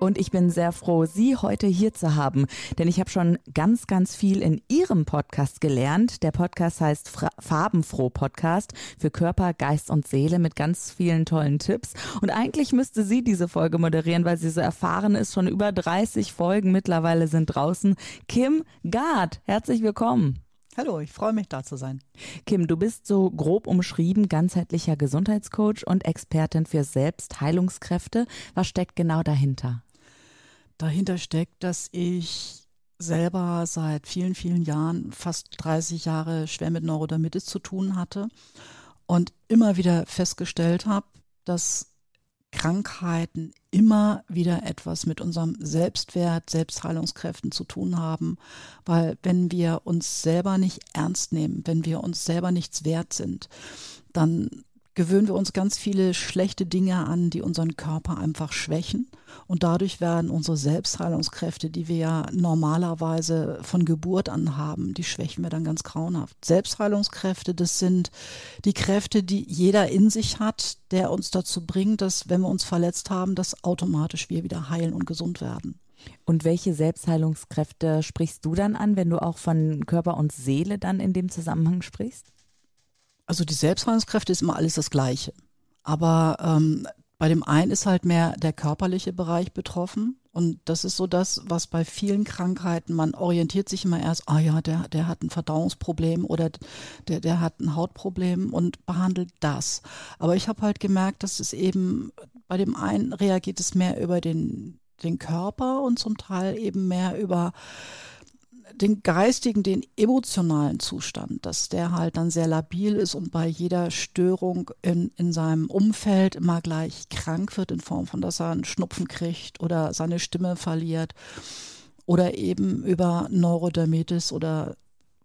Und ich bin sehr froh, Sie heute hier zu haben, denn ich habe schon ganz, ganz viel in Ihrem Podcast gelernt. Der Podcast heißt Fra Farbenfroh Podcast für Körper, Geist und Seele mit ganz vielen tollen Tipps. Und eigentlich müsste sie diese Folge moderieren, weil sie so erfahren ist. Schon über 30 Folgen mittlerweile sind draußen. Kim Gard, herzlich willkommen. Hallo, ich freue mich da zu sein. Kim, du bist so grob umschrieben ganzheitlicher Gesundheitscoach und Expertin für Selbstheilungskräfte. Was steckt genau dahinter? Dahinter steckt, dass ich selber seit vielen, vielen Jahren, fast 30 Jahre schwer mit Neurodermitis zu tun hatte und immer wieder festgestellt habe, dass Krankheiten immer wieder etwas mit unserem Selbstwert, Selbstheilungskräften zu tun haben, weil wenn wir uns selber nicht ernst nehmen, wenn wir uns selber nichts wert sind, dann gewöhnen wir uns ganz viele schlechte Dinge an, die unseren Körper einfach schwächen. Und dadurch werden unsere Selbstheilungskräfte, die wir ja normalerweise von Geburt an haben, die schwächen wir dann ganz grauenhaft. Selbstheilungskräfte, das sind die Kräfte, die jeder in sich hat, der uns dazu bringt, dass, wenn wir uns verletzt haben, dass automatisch wir wieder heilen und gesund werden. Und welche Selbstheilungskräfte sprichst du dann an, wenn du auch von Körper und Seele dann in dem Zusammenhang sprichst? Also die Selbstheilungskräfte ist immer alles das Gleiche. Aber ähm, bei dem einen ist halt mehr der körperliche Bereich betroffen. Und das ist so das, was bei vielen Krankheiten, man orientiert sich immer erst, ah ja, der, der hat ein Verdauungsproblem oder der, der hat ein Hautproblem und behandelt das. Aber ich habe halt gemerkt, dass es eben bei dem einen reagiert es mehr über den, den Körper und zum Teil eben mehr über den geistigen, den emotionalen Zustand, dass der halt dann sehr labil ist und bei jeder Störung in, in seinem Umfeld immer gleich krank wird, in Form von, dass er einen Schnupfen kriegt oder seine Stimme verliert oder eben über Neurodermitis oder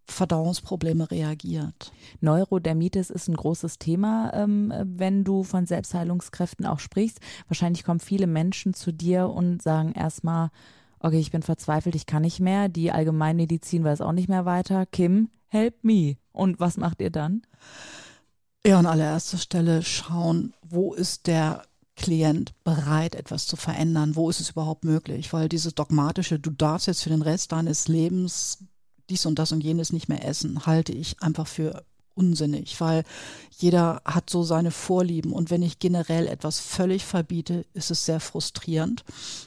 Verdauungsprobleme reagiert. Neurodermitis ist ein großes Thema, ähm, wenn du von Selbstheilungskräften auch sprichst. Wahrscheinlich kommen viele Menschen zu dir und sagen erstmal, okay, ich bin verzweifelt, ich kann nicht mehr, die Allgemeinmedizin weiß auch nicht mehr weiter. Kim, help me. Und was macht ihr dann? Ja, an allererster Stelle schauen, wo ist der Klient bereit, etwas zu verändern? Wo ist es überhaupt möglich? Weil dieses dogmatische, du darfst jetzt für den Rest deines Lebens dies und das und jenes nicht mehr essen, halte ich einfach für unsinnig, weil jeder hat so seine Vorlieben und wenn ich generell etwas völlig verbiete, ist es sehr frustrierend.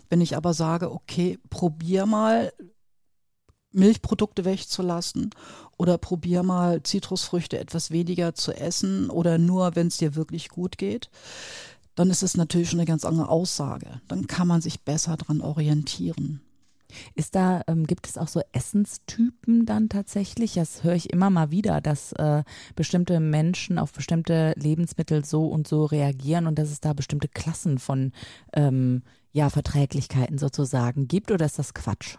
Wenn ich aber sage, okay, probier mal Milchprodukte wegzulassen oder probier mal Zitrusfrüchte etwas weniger zu essen oder nur, wenn es dir wirklich gut geht, dann ist es natürlich schon eine ganz andere Aussage. Dann kann man sich besser dran orientieren. Ist da, ähm, gibt es auch so Essenstypen dann tatsächlich? Das höre ich immer mal wieder, dass äh, bestimmte Menschen auf bestimmte Lebensmittel so und so reagieren und dass es da bestimmte Klassen von ähm, ja, Verträglichkeiten sozusagen gibt oder ist das Quatsch?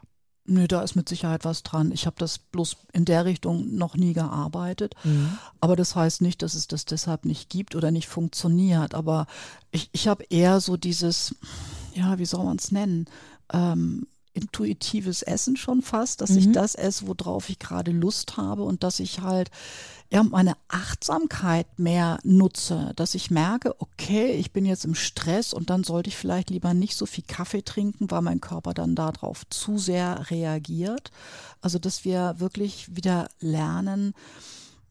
Nö, da ist mit Sicherheit was dran. Ich habe das bloß in der Richtung noch nie gearbeitet. Mhm. Aber das heißt nicht, dass es das deshalb nicht gibt oder nicht funktioniert. Aber ich, ich habe eher so dieses, ja, wie soll man es nennen? Ähm, intuitives Essen schon fast, dass mhm. ich das esse, worauf ich gerade Lust habe und dass ich halt ja meine Achtsamkeit mehr nutze, dass ich merke, okay, ich bin jetzt im Stress und dann sollte ich vielleicht lieber nicht so viel Kaffee trinken, weil mein Körper dann darauf zu sehr reagiert. Also dass wir wirklich wieder lernen,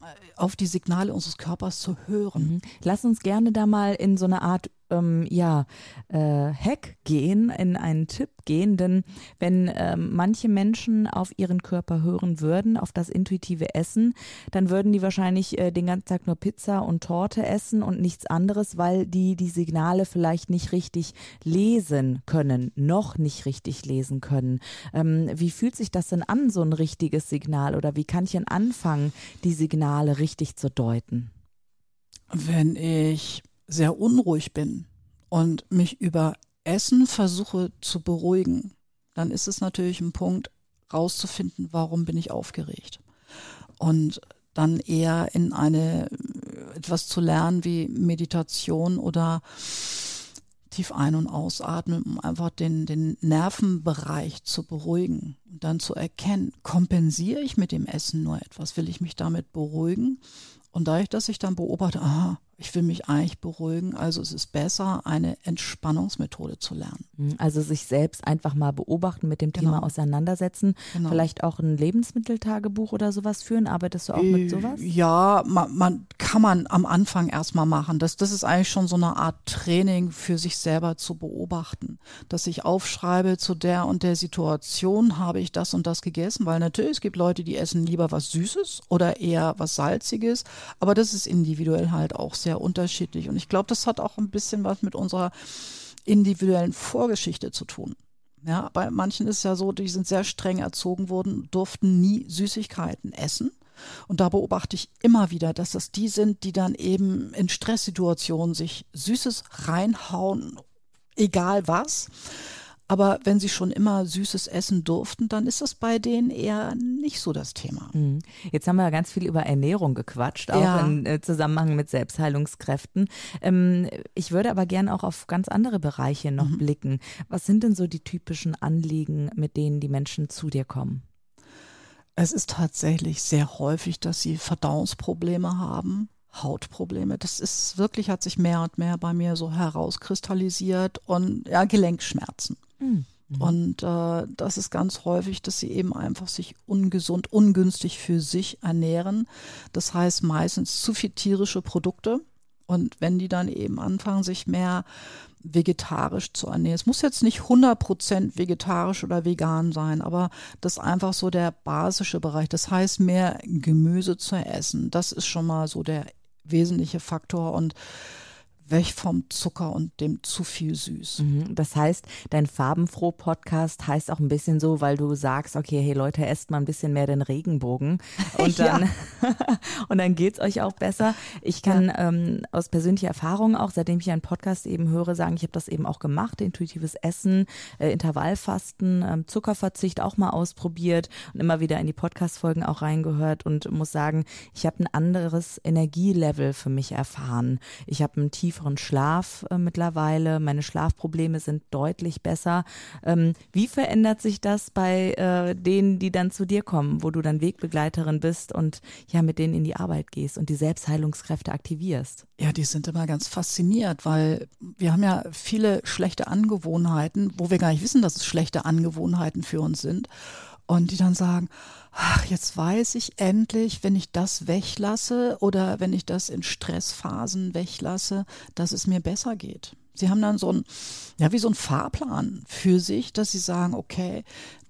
äh, auf die Signale unseres Körpers zu hören. Mhm. Lass uns gerne da mal in so eine Art ähm, ja, äh, Hack gehen, in einen Tipp gehen, denn wenn ähm, manche Menschen auf ihren Körper hören würden, auf das intuitive Essen, dann würden die wahrscheinlich äh, den ganzen Tag nur Pizza und Torte essen und nichts anderes, weil die die Signale vielleicht nicht richtig lesen können, noch nicht richtig lesen können. Ähm, wie fühlt sich das denn an, so ein richtiges Signal oder wie kann ich denn anfangen, die Signale richtig zu deuten? Wenn ich sehr unruhig bin und mich über Essen versuche zu beruhigen, dann ist es natürlich ein Punkt, rauszufinden, warum bin ich aufgeregt. Und dann eher in eine etwas zu lernen wie Meditation oder tief ein- und ausatmen, um einfach den, den Nervenbereich zu beruhigen und dann zu erkennen, kompensiere ich mit dem Essen nur etwas, will ich mich damit beruhigen? Und dadurch, dass ich dann beobachte, aha, ich will mich eigentlich beruhigen. Also es ist besser, eine Entspannungsmethode zu lernen. Mhm, also sich selbst einfach mal beobachten, mit dem genau. Thema auseinandersetzen. Genau. Vielleicht auch ein Lebensmitteltagebuch oder sowas führen. Arbeitest du auch mit sowas? Ja, man, man kann man am Anfang erstmal machen. Das, das ist eigentlich schon so eine Art Training für sich selber zu beobachten. Dass ich aufschreibe, zu der und der Situation habe ich das und das gegessen. Weil natürlich, es gibt Leute, die essen lieber was Süßes oder eher was Salziges. Aber das ist individuell halt auch sehr sehr unterschiedlich. Und ich glaube, das hat auch ein bisschen was mit unserer individuellen Vorgeschichte zu tun. Ja, bei manchen ist ja so, die sind sehr streng erzogen worden, durften nie Süßigkeiten essen. Und da beobachte ich immer wieder, dass das die sind, die dann eben in Stresssituationen sich Süßes reinhauen, egal was. Aber wenn sie schon immer Süßes essen durften, dann ist das bei denen eher nicht so das Thema. Mhm. Jetzt haben wir ganz viel über Ernährung gequatscht, auch ja. im äh, Zusammenhang mit Selbstheilungskräften. Ähm, ich würde aber gerne auch auf ganz andere Bereiche noch mhm. blicken. Was sind denn so die typischen Anliegen, mit denen die Menschen zu dir kommen? Es ist tatsächlich sehr häufig, dass sie Verdauungsprobleme haben. Hautprobleme. Das ist wirklich, hat sich mehr und mehr bei mir so herauskristallisiert und ja, Gelenkschmerzen. Mhm. Und äh, das ist ganz häufig, dass sie eben einfach sich ungesund, ungünstig für sich ernähren. Das heißt meistens zu viel tierische Produkte. Und wenn die dann eben anfangen, sich mehr vegetarisch zu ernähren. Es muss jetzt nicht 100% vegetarisch oder vegan sein, aber das ist einfach so der basische Bereich. Das heißt, mehr Gemüse zu essen. Das ist schon mal so der wesentliche Faktor. Und weg vom Zucker und dem zu viel süß. Mhm. Das heißt, dein Farbenfroh-Podcast heißt auch ein bisschen so, weil du sagst, okay, hey Leute, esst mal ein bisschen mehr den Regenbogen und dann, und dann geht's euch auch besser. Ich kann ja. ähm, aus persönlicher Erfahrung auch, seitdem ich einen Podcast eben höre, sagen, ich habe das eben auch gemacht, intuitives Essen, äh, Intervallfasten, ähm, Zuckerverzicht auch mal ausprobiert und immer wieder in die Podcast-Folgen auch reingehört und muss sagen, ich habe ein anderes Energielevel für mich erfahren. Ich habe ein tief tieferen Schlaf äh, mittlerweile. Meine Schlafprobleme sind deutlich besser. Ähm, wie verändert sich das bei äh, denen, die dann zu dir kommen, wo du dann Wegbegleiterin bist und ja mit denen in die Arbeit gehst und die Selbstheilungskräfte aktivierst? Ja, die sind immer ganz fasziniert, weil wir haben ja viele schlechte Angewohnheiten, wo wir gar nicht wissen, dass es schlechte Angewohnheiten für uns sind. Und die dann sagen, ach, jetzt weiß ich endlich, wenn ich das weglasse oder wenn ich das in Stressphasen weglasse, dass es mir besser geht. Sie haben dann so ein, ja, wie so ein Fahrplan für sich, dass sie sagen, okay,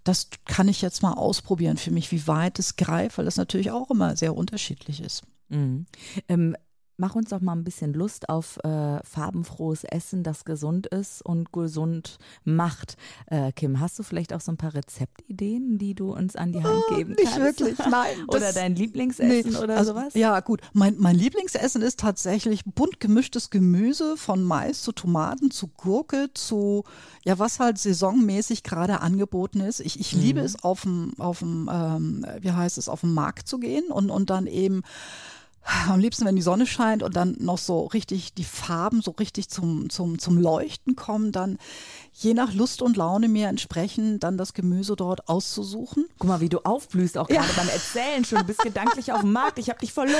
das kann ich jetzt mal ausprobieren für mich, wie weit es greift, weil das natürlich auch immer sehr unterschiedlich ist. Mhm. Ähm, Mach uns doch mal ein bisschen Lust auf äh, farbenfrohes Essen, das gesund ist und gesund macht. Äh, Kim, hast du vielleicht auch so ein paar Rezeptideen, die du uns an die Hand oh, geben kannst? Nicht wirklich, nein. oder dein Lieblingsessen nee, oder also, sowas? Ja, gut. Mein, mein Lieblingsessen ist tatsächlich bunt gemischtes Gemüse von Mais zu Tomaten zu Gurke zu, ja, was halt saisonmäßig gerade angeboten ist. Ich, ich mhm. liebe es, auf dem, auf dem ähm, wie heißt es, auf dem Markt zu gehen und, und dann eben am liebsten, wenn die Sonne scheint und dann noch so richtig die Farben so richtig zum, zum, zum Leuchten kommen, dann je nach Lust und Laune mir entsprechend dann das Gemüse dort auszusuchen. Guck mal, wie du aufblühst, auch gerade ja. beim Erzählen schon. Du bist gedanklich auf dem Markt. Ich habe dich verloren.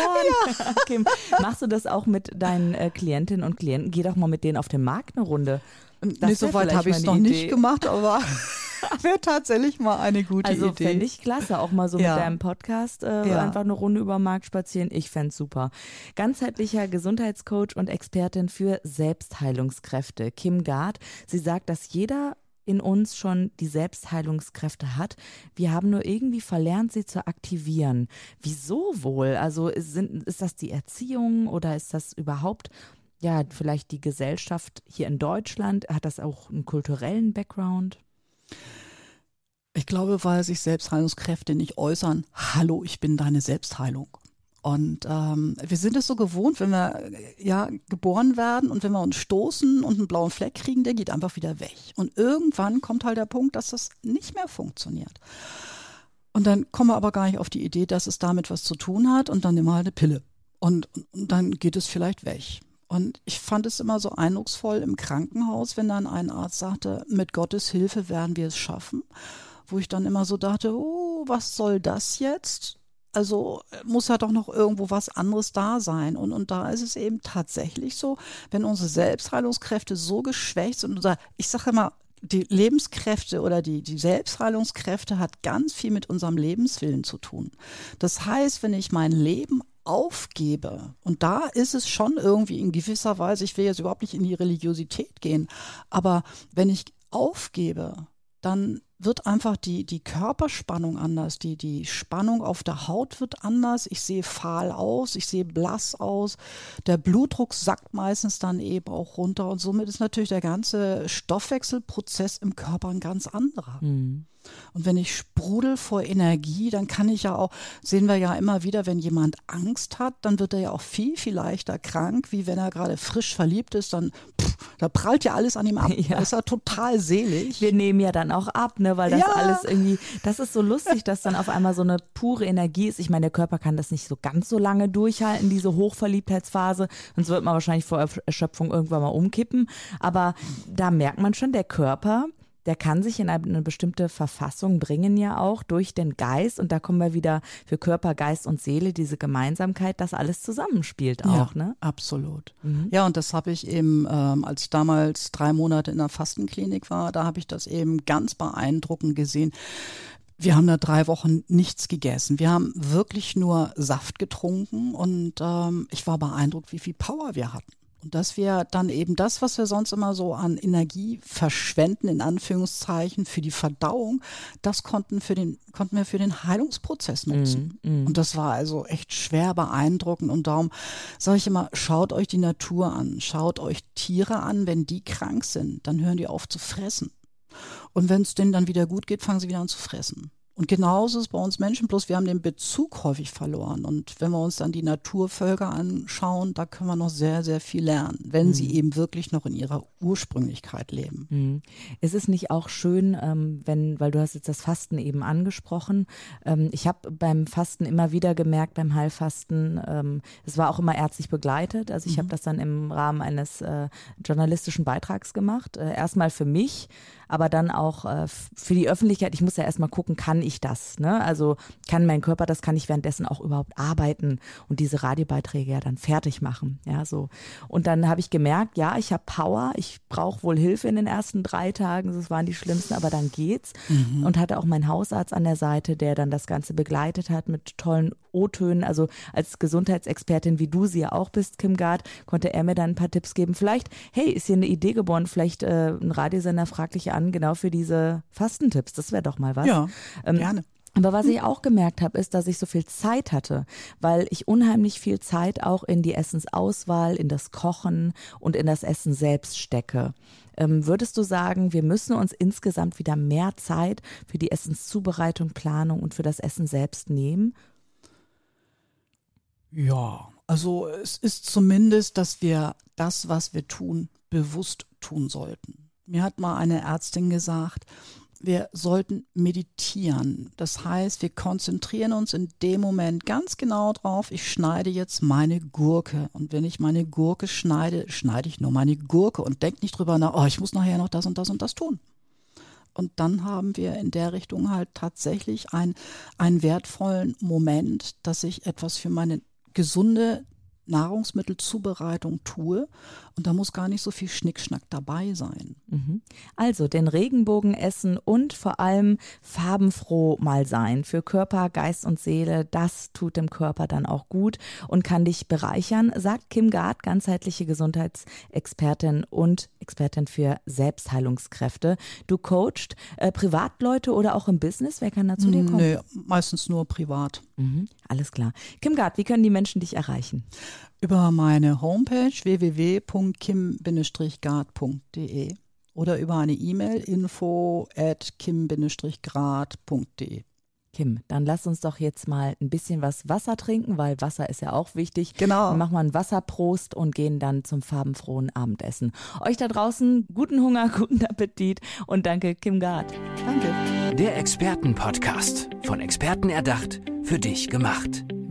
Ja. Kim, machst du das auch mit deinen äh, Klientinnen und Klienten? Geh doch mal mit denen auf den Markt eine Runde. Das nee, so weit habe ich es noch Idee. nicht gemacht, aber wäre tatsächlich mal eine gute also, Idee. Also fände ich klasse, auch mal so ja. mit deinem Podcast äh, ja. einfach eine Runde über Markt spazieren. Ich fände es super. Ganzheitlicher Gesundheitscoach und Expertin für Selbstheilungskräfte, Kim Gard. Sie sagt, dass jeder in uns schon die Selbstheilungskräfte hat. Wir haben nur irgendwie verlernt, sie zu aktivieren. Wieso wohl? Also sind, ist das die Erziehung oder ist das überhaupt ja, vielleicht die Gesellschaft hier in Deutschland? Hat das auch einen kulturellen Background? Ich glaube, weil sich Selbstheilungskräfte nicht äußern, hallo, ich bin deine Selbstheilung. Und ähm, wir sind es so gewohnt, wenn wir ja geboren werden und wenn wir uns stoßen und einen blauen Fleck kriegen, der geht einfach wieder weg. Und irgendwann kommt halt der Punkt, dass das nicht mehr funktioniert. Und dann kommen wir aber gar nicht auf die Idee, dass es damit was zu tun hat und dann nehmen wir halt eine Pille. Und, und dann geht es vielleicht weg. Und ich fand es immer so eindrucksvoll im Krankenhaus, wenn dann ein Arzt sagte, mit Gottes Hilfe werden wir es schaffen. Wo ich dann immer so dachte, oh, was soll das jetzt? Also muss ja doch noch irgendwo was anderes da sein. Und, und da ist es eben tatsächlich so, wenn unsere Selbstheilungskräfte so geschwächt sind, unser, ich sage immer, die Lebenskräfte oder die, die Selbstheilungskräfte hat ganz viel mit unserem Lebenswillen zu tun. Das heißt, wenn ich mein Leben aufgebe, und da ist es schon irgendwie in gewisser Weise, ich will jetzt überhaupt nicht in die Religiosität gehen, aber wenn ich aufgebe, dann wird einfach die, die Körperspannung anders, die, die Spannung auf der Haut wird anders, ich sehe fahl aus, ich sehe blass aus, der Blutdruck sackt meistens dann eben auch runter und somit ist natürlich der ganze Stoffwechselprozess im Körper ein ganz anderer. Mhm. Und wenn ich sprudel vor Energie, dann kann ich ja auch, sehen wir ja immer wieder, wenn jemand Angst hat, dann wird er ja auch viel, viel leichter krank, wie wenn er gerade frisch verliebt ist, dann pff, da prallt ja alles an ihm ab. Ja. Ist ja total selig. Wir nehmen ja dann auch ab, ne, weil das ja. alles irgendwie, das ist so lustig, dass dann auf einmal so eine pure Energie ist. Ich meine, der Körper kann das nicht so ganz so lange durchhalten, diese Hochverliebtheitsphase, sonst wird man wahrscheinlich vor Erschöpfung irgendwann mal umkippen. Aber da merkt man schon, der Körper, der kann sich in eine bestimmte Verfassung bringen ja auch durch den Geist und da kommen wir wieder für Körper, Geist und Seele diese Gemeinsamkeit, dass alles zusammenspielt auch, ja, ne? Absolut. Mhm. Ja, und das habe ich eben, ähm, als ich damals drei Monate in der Fastenklinik war, da habe ich das eben ganz beeindruckend gesehen. Wir haben da drei Wochen nichts gegessen. Wir haben wirklich nur Saft getrunken und ähm, ich war beeindruckt, wie viel Power wir hatten. Und dass wir dann eben das, was wir sonst immer so an Energie verschwenden, in Anführungszeichen, für die Verdauung, das konnten, für den, konnten wir für den Heilungsprozess nutzen. Mm, mm. Und das war also echt schwer beeindruckend. Und darum sage ich immer, schaut euch die Natur an, schaut euch Tiere an, wenn die krank sind, dann hören die auf zu fressen. Und wenn es denen dann wieder gut geht, fangen sie wieder an zu fressen. Und genauso ist es bei uns Menschen, bloß wir haben den Bezug häufig verloren. Und wenn wir uns dann die Naturvölker anschauen, da können wir noch sehr, sehr viel lernen, wenn mhm. sie eben wirklich noch in ihrer Ursprünglichkeit leben. Mhm. Ist es nicht auch schön, ähm, wenn, weil du hast jetzt das Fasten eben angesprochen, ähm, ich habe beim Fasten immer wieder gemerkt, beim Heilfasten, ähm, es war auch immer ärztlich begleitet. Also ich mhm. habe das dann im Rahmen eines äh, journalistischen Beitrags gemacht. Äh, erstmal für mich, aber dann auch äh, für die Öffentlichkeit. Ich muss ja erstmal gucken, kann ich das? Ne? Also kann mein Körper das, kann ich währenddessen auch überhaupt arbeiten und diese Radiobeiträge ja dann fertig machen. Ja, so. Und dann habe ich gemerkt, ja, ich habe Power, ich brauche wohl Hilfe in den ersten drei Tagen, das waren die schlimmsten, aber dann geht's. Mhm. Und hatte auch meinen Hausarzt an der Seite, der dann das Ganze begleitet hat mit tollen O-Tönen. Also als Gesundheitsexpertin, wie du sie ja auch bist, Kim Gard, konnte er mir dann ein paar Tipps geben. Vielleicht, hey, ist hier eine Idee geboren, vielleicht äh, ein Radiosender fragt dich an, genau für diese Fastentipps. Das wäre doch mal was. Ja, ähm, gerne. Aber was ich auch gemerkt habe, ist, dass ich so viel Zeit hatte, weil ich unheimlich viel Zeit auch in die Essensauswahl, in das Kochen und in das Essen selbst stecke. Ähm, würdest du sagen, wir müssen uns insgesamt wieder mehr Zeit für die Essenszubereitung, Planung und für das Essen selbst nehmen? Ja, also es ist zumindest, dass wir das, was wir tun, bewusst tun sollten. Mir hat mal eine Ärztin gesagt, wir sollten meditieren. Das heißt, wir konzentrieren uns in dem Moment ganz genau drauf, ich schneide jetzt meine Gurke. Und wenn ich meine Gurke schneide, schneide ich nur meine Gurke und denke nicht drüber nach, oh, ich muss nachher noch das und das und das tun. Und dann haben wir in der Richtung halt tatsächlich ein, einen wertvollen Moment, dass ich etwas für meine gesunde Nahrungsmittelzubereitung tue und da muss gar nicht so viel Schnickschnack dabei sein. Mhm. Also den Regenbogen essen und vor allem farbenfroh mal sein. Für Körper, Geist und Seele, das tut dem Körper dann auch gut und kann dich bereichern, sagt Kim Gard, ganzheitliche Gesundheitsexpertin und Expertin für Selbstheilungskräfte. Du coachst äh, Privatleute oder auch im Business? Wer kann da zu dir kommen? Nee, meistens nur privat. Mhm, alles klar. Kim Gard, wie können die Menschen dich erreichen? Über meine Homepage www.kim-grad.de oder über eine E-Mail info at kim-grad.de. Kim, dann lass uns doch jetzt mal ein bisschen was Wasser trinken, weil Wasser ist ja auch wichtig. Genau. Dann machen wir einen Wasserprost und gehen dann zum farbenfrohen Abendessen. Euch da draußen guten Hunger, guten Appetit und danke, Kim Gard. Danke. Der Expertenpodcast. Von Experten erdacht, für dich gemacht.